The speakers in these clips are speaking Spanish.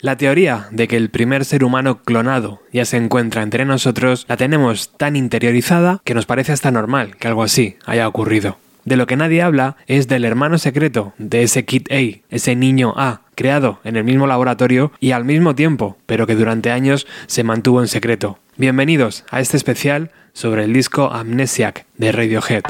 La teoría de que el primer ser humano clonado ya se encuentra entre nosotros la tenemos tan interiorizada que nos parece hasta normal que algo así haya ocurrido. De lo que nadie habla es del hermano secreto de ese Kit A, ese niño A, creado en el mismo laboratorio y al mismo tiempo, pero que durante años se mantuvo en secreto. Bienvenidos a este especial sobre el disco Amnesiac de Radiohead.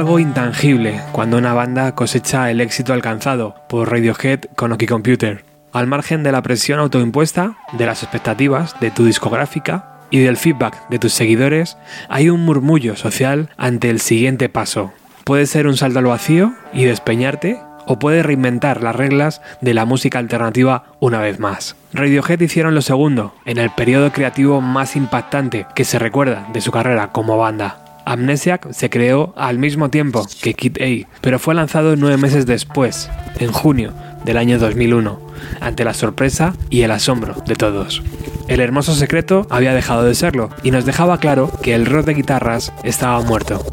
Algo intangible cuando una banda cosecha el éxito alcanzado por Radiohead con Oki Computer. Al margen de la presión autoimpuesta, de las expectativas de tu discográfica y del feedback de tus seguidores, hay un murmullo social ante el siguiente paso. Puede ser un salto al vacío y despeñarte, o puede reinventar las reglas de la música alternativa una vez más. Radiohead hicieron lo segundo, en el periodo creativo más impactante que se recuerda de su carrera como banda. Amnesiac se creó al mismo tiempo que Kid A, pero fue lanzado nueve meses después, en junio del año 2001, ante la sorpresa y el asombro de todos. El hermoso secreto había dejado de serlo y nos dejaba claro que el rock de guitarras estaba muerto.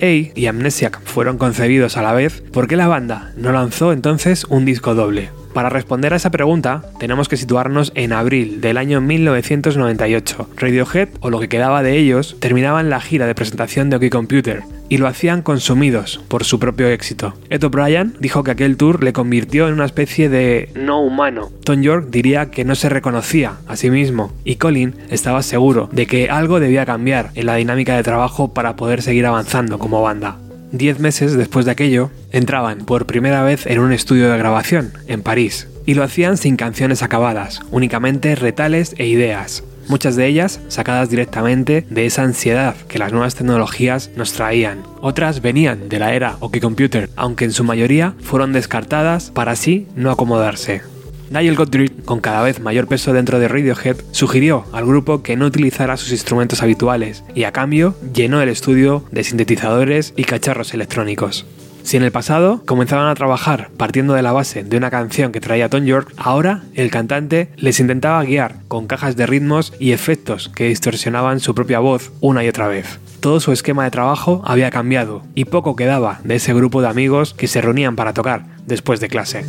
A y Amnesiac fueron concebidos a la vez, ¿por qué la banda no lanzó entonces un disco doble? Para responder a esa pregunta, tenemos que situarnos en abril del año 1998. Radiohead, o lo que quedaba de ellos, terminaban la gira de presentación de OK Computer, y lo hacían consumidos por su propio éxito. Ed O'Brien dijo que aquel tour le convirtió en una especie de no humano. Tom York diría que no se reconocía a sí mismo y Colin estaba seguro de que algo debía cambiar en la dinámica de trabajo para poder seguir avanzando como banda. Diez meses después de aquello, entraban por primera vez en un estudio de grabación, en París, y lo hacían sin canciones acabadas, únicamente retales e ideas, muchas de ellas sacadas directamente de esa ansiedad que las nuevas tecnologías nos traían. Otras venían de la era OK Computer, aunque en su mayoría fueron descartadas para así no acomodarse. Nigel Godrich, con cada vez mayor peso dentro de Radiohead, sugirió al grupo que no utilizara sus instrumentos habituales y a cambio llenó el estudio de sintetizadores y cacharros electrónicos. Si en el pasado comenzaban a trabajar partiendo de la base de una canción que traía Tom York, ahora el cantante les intentaba guiar con cajas de ritmos y efectos que distorsionaban su propia voz una y otra vez. Todo su esquema de trabajo había cambiado y poco quedaba de ese grupo de amigos que se reunían para tocar después de clase.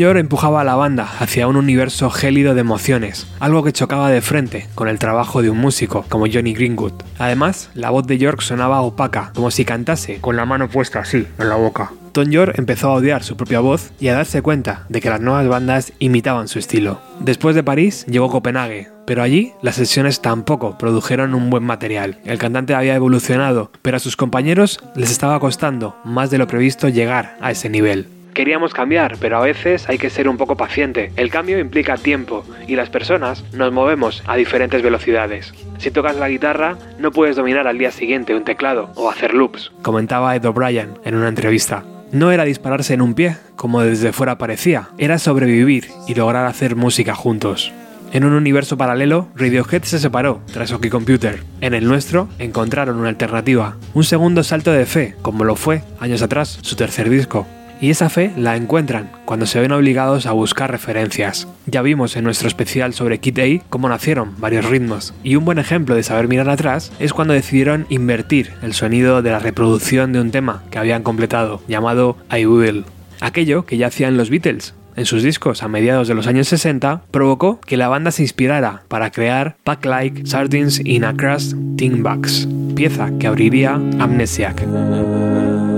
York empujaba a la banda hacia un universo gélido de emociones, algo que chocaba de frente con el trabajo de un músico como Johnny Greenwood. Además, la voz de York sonaba opaca, como si cantase con la mano puesta así en la boca. Tom York empezó a odiar su propia voz y a darse cuenta de que las nuevas bandas imitaban su estilo. Después de París llegó Copenhague, pero allí las sesiones tampoco produjeron un buen material. El cantante había evolucionado, pero a sus compañeros les estaba costando más de lo previsto llegar a ese nivel. Queríamos cambiar, pero a veces hay que ser un poco paciente. El cambio implica tiempo y las personas nos movemos a diferentes velocidades. Si tocas la guitarra, no puedes dominar al día siguiente un teclado o hacer loops, comentaba Ed O'Brien en una entrevista. No era dispararse en un pie, como desde fuera parecía, era sobrevivir y lograr hacer música juntos. En un universo paralelo, Radiohead se separó tras Oki Computer. En el nuestro, encontraron una alternativa, un segundo salto de fe, como lo fue años atrás su tercer disco. Y esa fe la encuentran cuando se ven obligados a buscar referencias. Ya vimos en nuestro especial sobre Kid A cómo nacieron varios ritmos, y un buen ejemplo de saber mirar atrás es cuando decidieron invertir el sonido de la reproducción de un tema que habían completado, llamado I Will. Aquello que ya hacían los Beatles, en sus discos a mediados de los años 60, provocó que la banda se inspirara para crear Pack Like Sardines in a Crust Tin Box, pieza que abriría Amnesiac.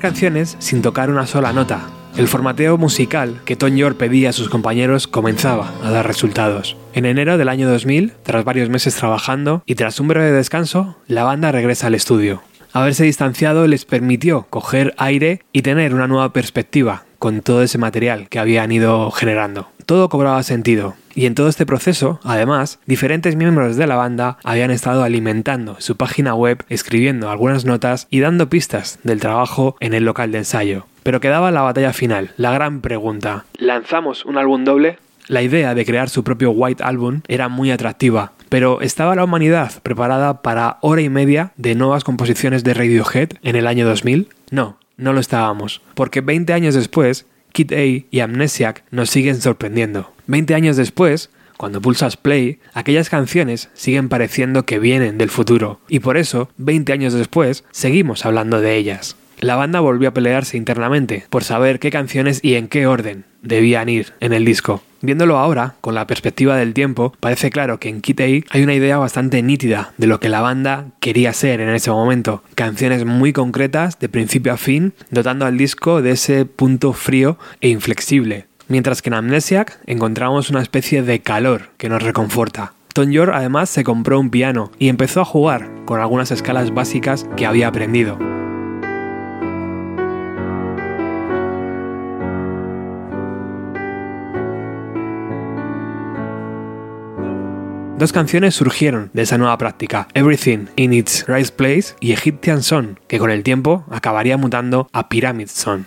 Canciones sin tocar una sola nota. El formateo musical que Tom York pedía a sus compañeros comenzaba a dar resultados. En enero del año 2000, tras varios meses trabajando y tras un breve descanso, la banda regresa al estudio. Haberse distanciado les permitió coger aire y tener una nueva perspectiva con todo ese material que habían ido generando. Todo cobraba sentido, y en todo este proceso, además, diferentes miembros de la banda habían estado alimentando su página web, escribiendo algunas notas y dando pistas del trabajo en el local de ensayo. Pero quedaba la batalla final, la gran pregunta. ¿Lanzamos un álbum doble? La idea de crear su propio White Album era muy atractiva, pero ¿estaba la humanidad preparada para hora y media de nuevas composiciones de Radiohead en el año 2000? No, no lo estábamos, porque 20 años después, Kid A y Amnesiac nos siguen sorprendiendo. 20 años después, cuando pulsas play, aquellas canciones siguen pareciendo que vienen del futuro, y por eso, 20 años después, seguimos hablando de ellas. La banda volvió a pelearse internamente por saber qué canciones y en qué orden debían ir en el disco. Viéndolo ahora, con la perspectiva del tiempo, parece claro que en Kit hay una idea bastante nítida de lo que la banda quería ser en ese momento. Canciones muy concretas, de principio a fin, dotando al disco de ese punto frío e inflexible. Mientras que en Amnesiac encontramos una especie de calor que nos reconforta. Tom York además se compró un piano y empezó a jugar con algunas escalas básicas que había aprendido. Dos canciones surgieron de esa nueva práctica, Everything in its Right Place y Egyptian Song, que con el tiempo acabaría mutando a Pyramid Song.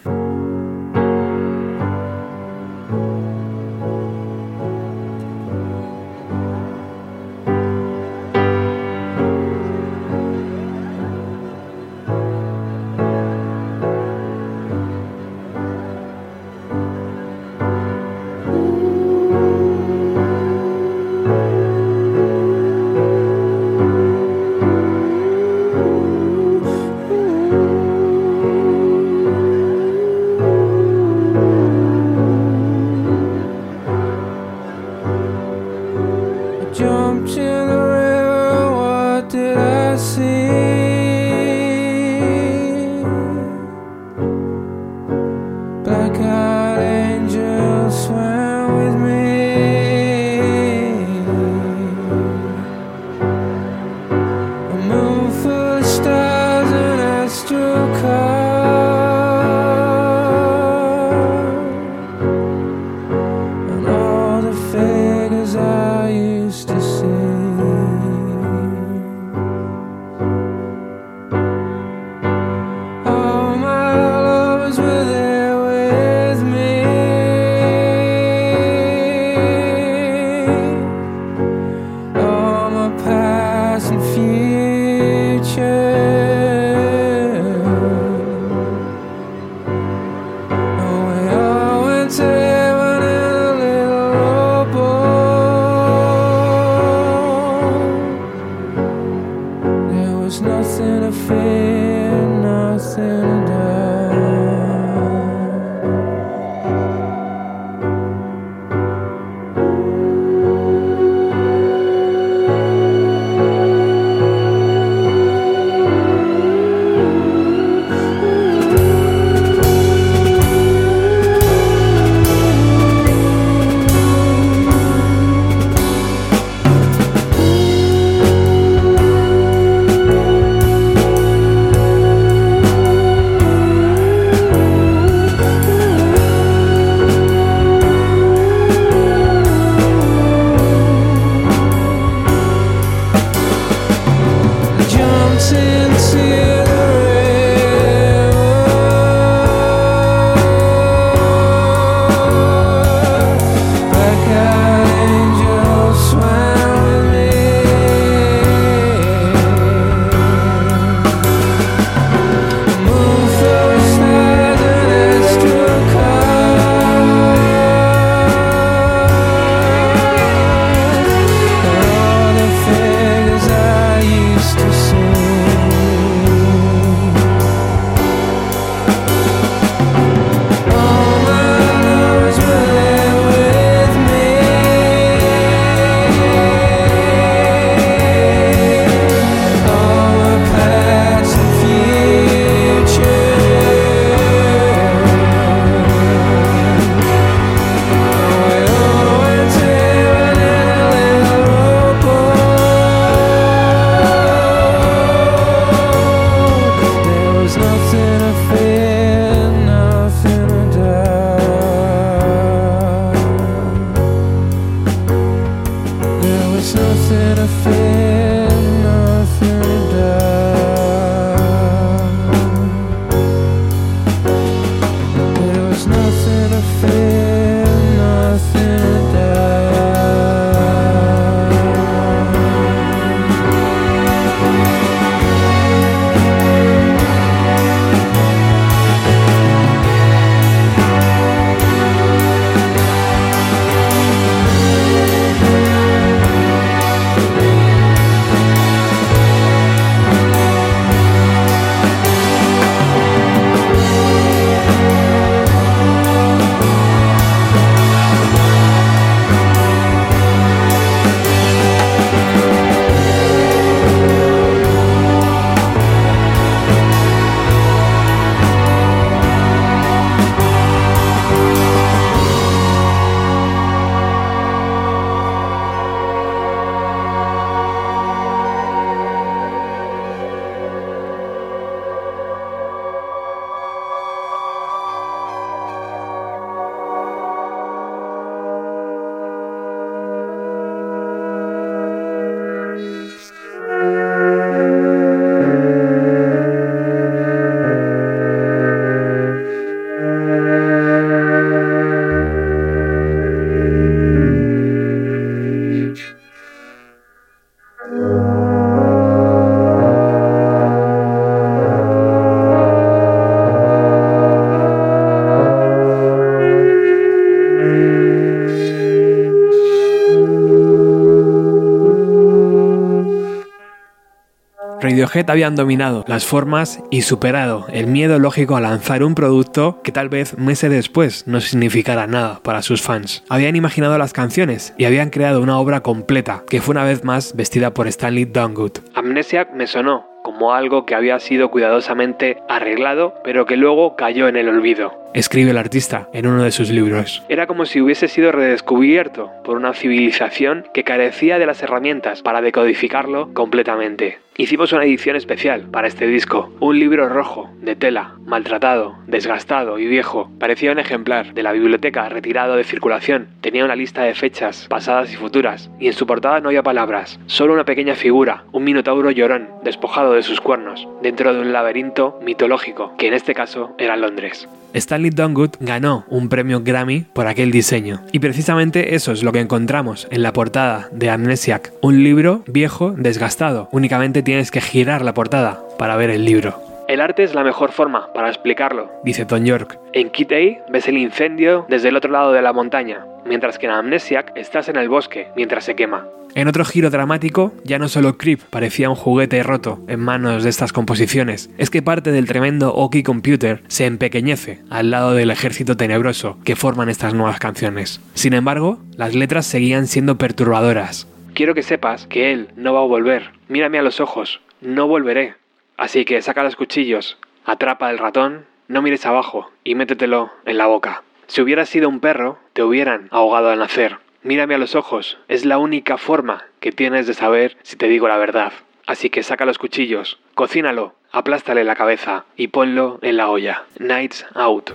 Habían dominado las formas y superado el miedo lógico a lanzar un producto que tal vez meses después no significara nada para sus fans. Habían imaginado las canciones y habían creado una obra completa que fue una vez más vestida por Stanley Dungood. Amnesiac me sonó como algo que había sido cuidadosamente arreglado, pero que luego cayó en el olvido. Escribe el artista en uno de sus libros. Era como si hubiese sido redescubierto por una civilización que carecía de las herramientas para decodificarlo completamente. Hicimos una edición especial para este disco, un libro rojo, de tela, maltratado, desgastado y viejo. Parecía un ejemplar de la biblioteca retirado de circulación. Tenía una lista de fechas, pasadas y futuras, y en su portada no había palabras, solo una pequeña figura, un minotauro llorón, despojado de sus cuernos, dentro de un laberinto mitológico, que en este caso era Londres. Stanley Dungood ganó un premio Grammy por aquel diseño. Y precisamente eso es lo que encontramos en la portada de Amnesiac, un libro viejo, desgastado. Únicamente tienes que girar la portada para ver el libro. El arte es la mejor forma para explicarlo, dice Tom York. En Kit A ves el incendio desde el otro lado de la montaña, mientras que en Amnesiac estás en el bosque mientras se quema. En otro giro dramático, ya no solo Creep parecía un juguete roto en manos de estas composiciones, es que parte del tremendo Oki Computer se empequeñece al lado del ejército tenebroso que forman estas nuevas canciones. Sin embargo, las letras seguían siendo perturbadoras. Quiero que sepas que él no va a volver. Mírame a los ojos. No volveré. Así que saca los cuchillos, atrapa el ratón, no mires abajo y métetelo en la boca. Si hubieras sido un perro, te hubieran ahogado al nacer. Mírame a los ojos, es la única forma que tienes de saber si te digo la verdad. Así que saca los cuchillos, cocínalo, aplástale la cabeza y ponlo en la olla. Nights out.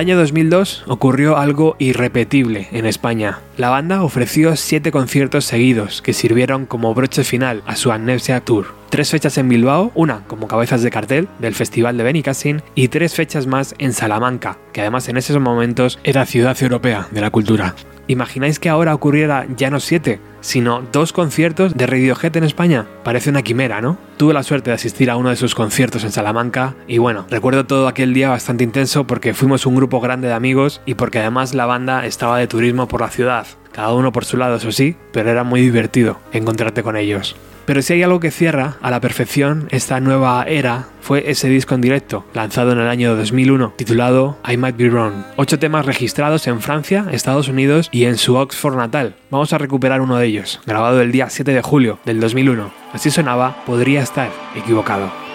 Año 2002 ocurrió algo irrepetible en España. La banda ofreció siete conciertos seguidos que sirvieron como broche final a su Amnesia Tour. Tres fechas en Bilbao, una como cabezas de cartel del Festival de Benicassin y tres fechas más en Salamanca, que además en esos momentos era ciudad europea de la cultura. ¿Imagináis que ahora ocurriera ya no siete, sino dos conciertos de Radiohead en España? Parece una quimera, ¿no? Tuve la suerte de asistir a uno de sus conciertos en Salamanca y bueno, recuerdo todo aquel día bastante intenso porque fuimos un grupo grande de amigos y porque además la banda estaba de turismo por la ciudad. Cada uno por su lado, eso sí, pero era muy divertido encontrarte con ellos. Pero si hay algo que cierra a la perfección esta nueva era fue ese disco en directo, lanzado en el año 2001, titulado I Might Be Wrong. Ocho temas registrados en Francia, Estados Unidos y en su Oxford natal. Vamos a recuperar uno de ellos, grabado el día 7 de julio del 2001. Así sonaba, podría estar equivocado.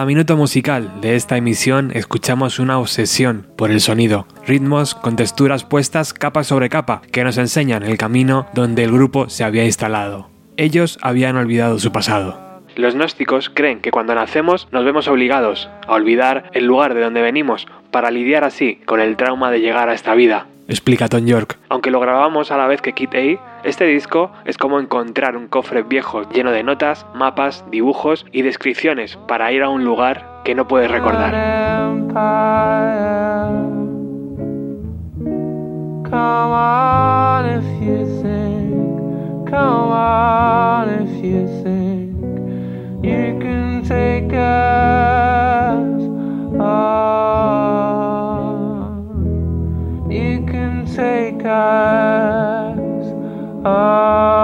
Cada minuto musical de esta emisión escuchamos una obsesión por el sonido, ritmos con texturas puestas capa sobre capa que nos enseñan el camino donde el grupo se había instalado. Ellos habían olvidado su pasado. Los gnósticos creen que cuando nacemos nos vemos obligados a olvidar el lugar de donde venimos para lidiar así con el trauma de llegar a esta vida. Explica Tom York. Aunque lo grabamos a la vez que Kit A, este disco es como encontrar un cofre viejo lleno de notas, mapas, dibujos y descripciones para ir a un lugar que no puedes recordar. Ah.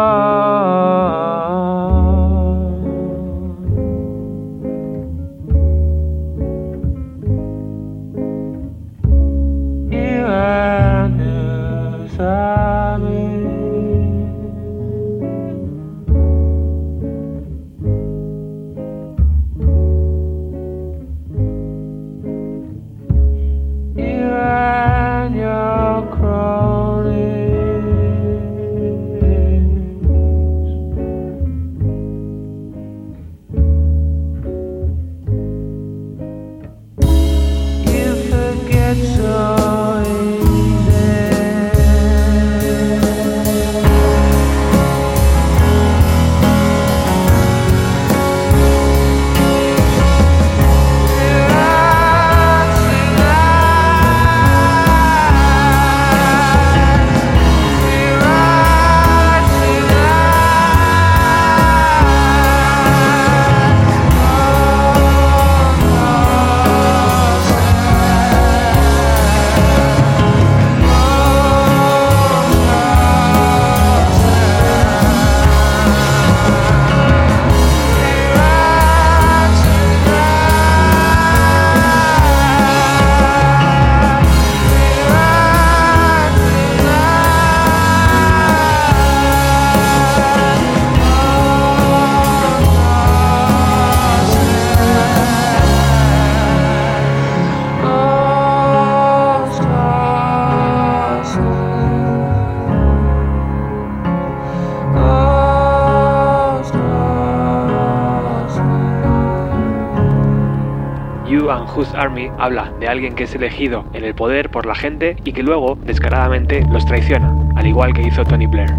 Habla de alguien que es elegido en el poder por la gente y que luego, descaradamente, los traiciona, al igual que hizo Tony Blair.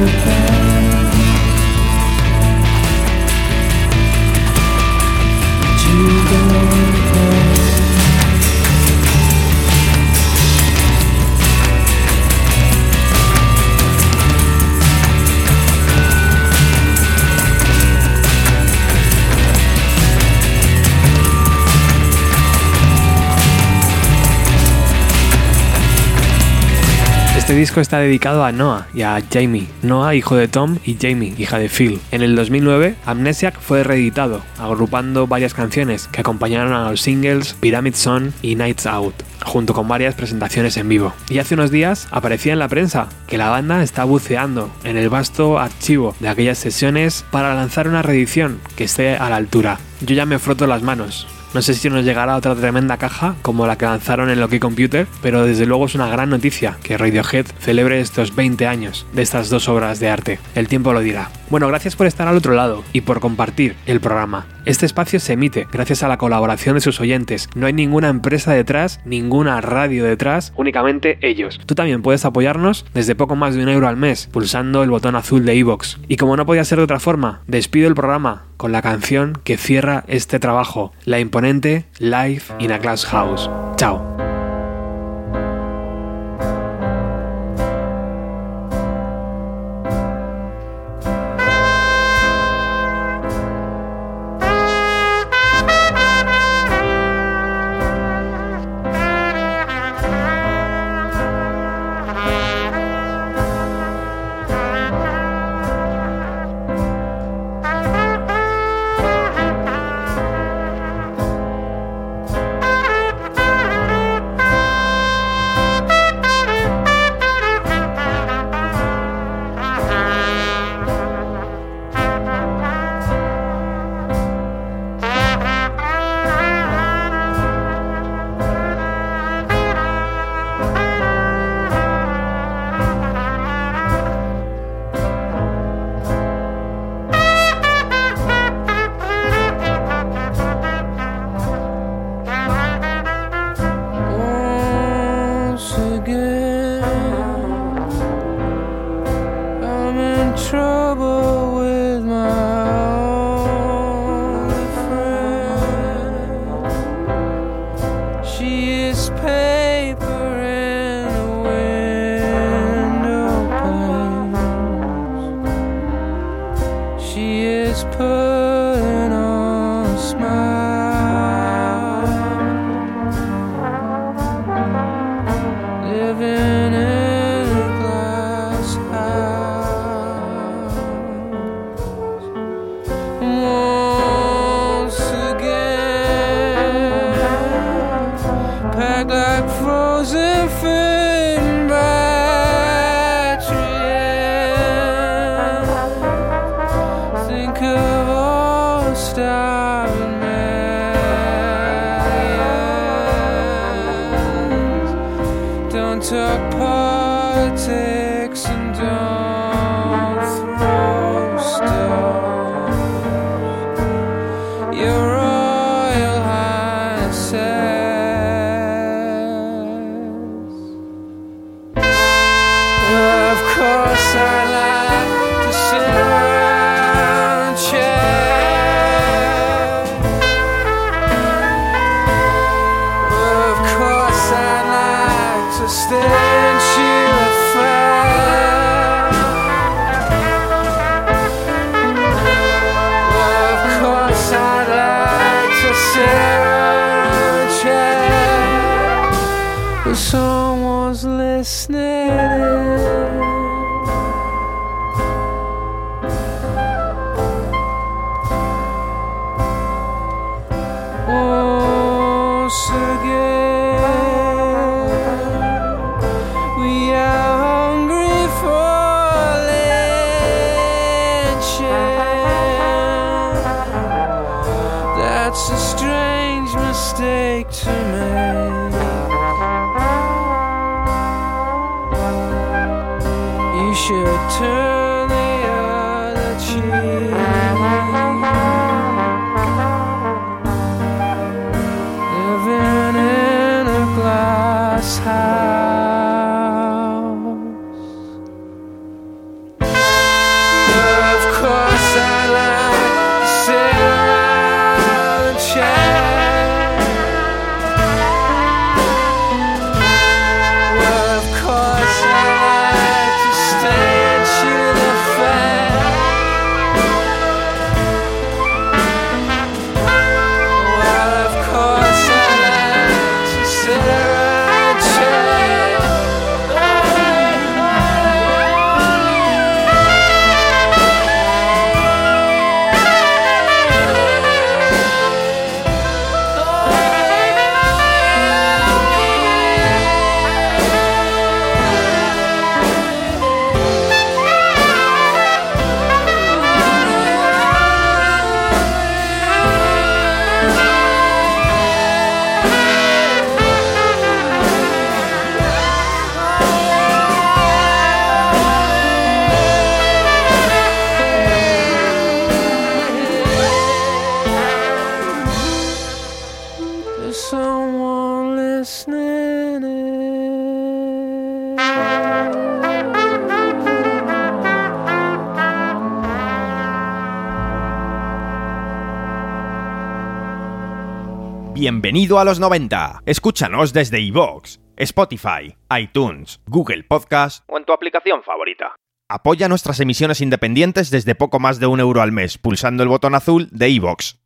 you. Disco está dedicado a Noah y a Jamie, Noah hijo de Tom y Jamie hija de Phil. En el 2009, Amnesiac fue reeditado, agrupando varias canciones que acompañaron a los singles Pyramid Sun y Nights Out junto con varias presentaciones en vivo. Y hace unos días aparecía en la prensa que la banda está buceando en el vasto archivo de aquellas sesiones para lanzar una reedición que esté a la altura. Yo ya me froto las manos, no sé si nos llegará otra tremenda caja como la que lanzaron en Loki Computer, pero desde luego es una gran noticia que Radiohead celebre estos 20 años de estas dos obras de arte. El tiempo lo dirá. Bueno, gracias por estar al otro lado y por compartir el programa. Este espacio se emite gracias a la colaboración de sus oyentes. No hay ninguna empresa detrás, ninguna radio detrás, únicamente ellos. Tú también puedes apoyarnos desde poco más de un euro al mes, pulsando el botón azul de iVoox. Y como no podía ser de otra forma, despido el programa con la canción que cierra este trabajo, la imponente Life in a Glass House. Chao. lugar. Bienvenido a los 90. Escúchanos desde iVoox, Spotify, iTunes, Google Podcast o en tu aplicación favorita. Apoya nuestras emisiones independientes desde poco más de un euro al mes pulsando el botón azul de iVoox.